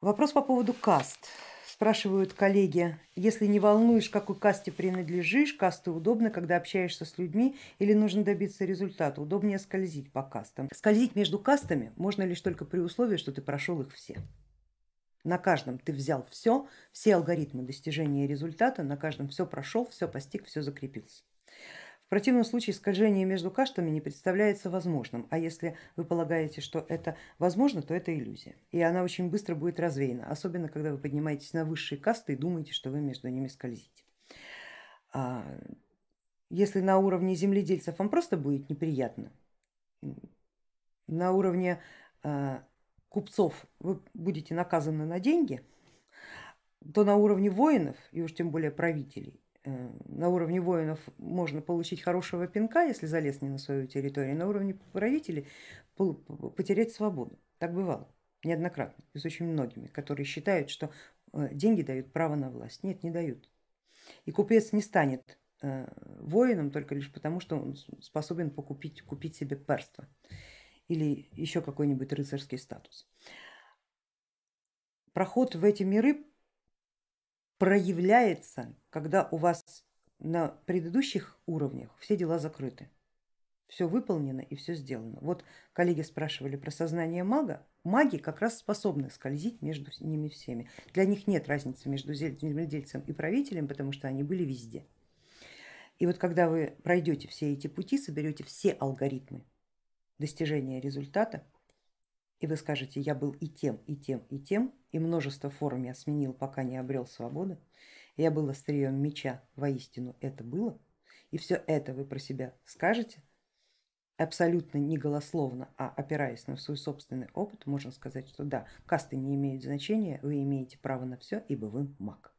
Вопрос по поводу каст. Спрашивают коллеги, если не волнуешь, какой касте принадлежишь, касты удобны, когда общаешься с людьми или нужно добиться результата, удобнее скользить по кастам. Скользить между кастами можно лишь только при условии, что ты прошел их все. На каждом ты взял все, все алгоритмы достижения результата, на каждом все прошел, все постиг, все закрепился. В противном случае скольжение между каштами не представляется возможным, а если вы полагаете, что это возможно, то это иллюзия. И она очень быстро будет развеяна, особенно когда вы поднимаетесь на высшие касты и думаете, что вы между ними скользите. А если на уровне земледельцев вам просто будет неприятно, на уровне а, купцов вы будете наказаны на деньги, то на уровне воинов, и уж тем более правителей, на уровне воинов можно получить хорошего пинка, если залез не на свою территорию, на уровне правителей потерять свободу. Так бывало неоднократно и с очень многими, которые считают, что э, деньги дают право на власть. Нет, не дают. И купец не станет э, воином только лишь потому, что он способен покупить, купить себе перство или еще какой-нибудь рыцарский статус. Проход в эти миры проявляется, когда у вас на предыдущих уровнях все дела закрыты, все выполнено и все сделано. Вот коллеги спрашивали про сознание мага, маги как раз способны скользить между ними всеми. Для них нет разницы между земледельцем и правителем, потому что они были везде. И вот когда вы пройдете все эти пути, соберете все алгоритмы достижения результата, и вы скажете, я был и тем, и тем, и тем, и множество форм я сменил, пока не обрел свободу, я был острием меча, воистину это было, и все это вы про себя скажете, абсолютно не голословно, а опираясь на свой собственный опыт, можно сказать, что да, касты не имеют значения, вы имеете право на все, ибо вы маг.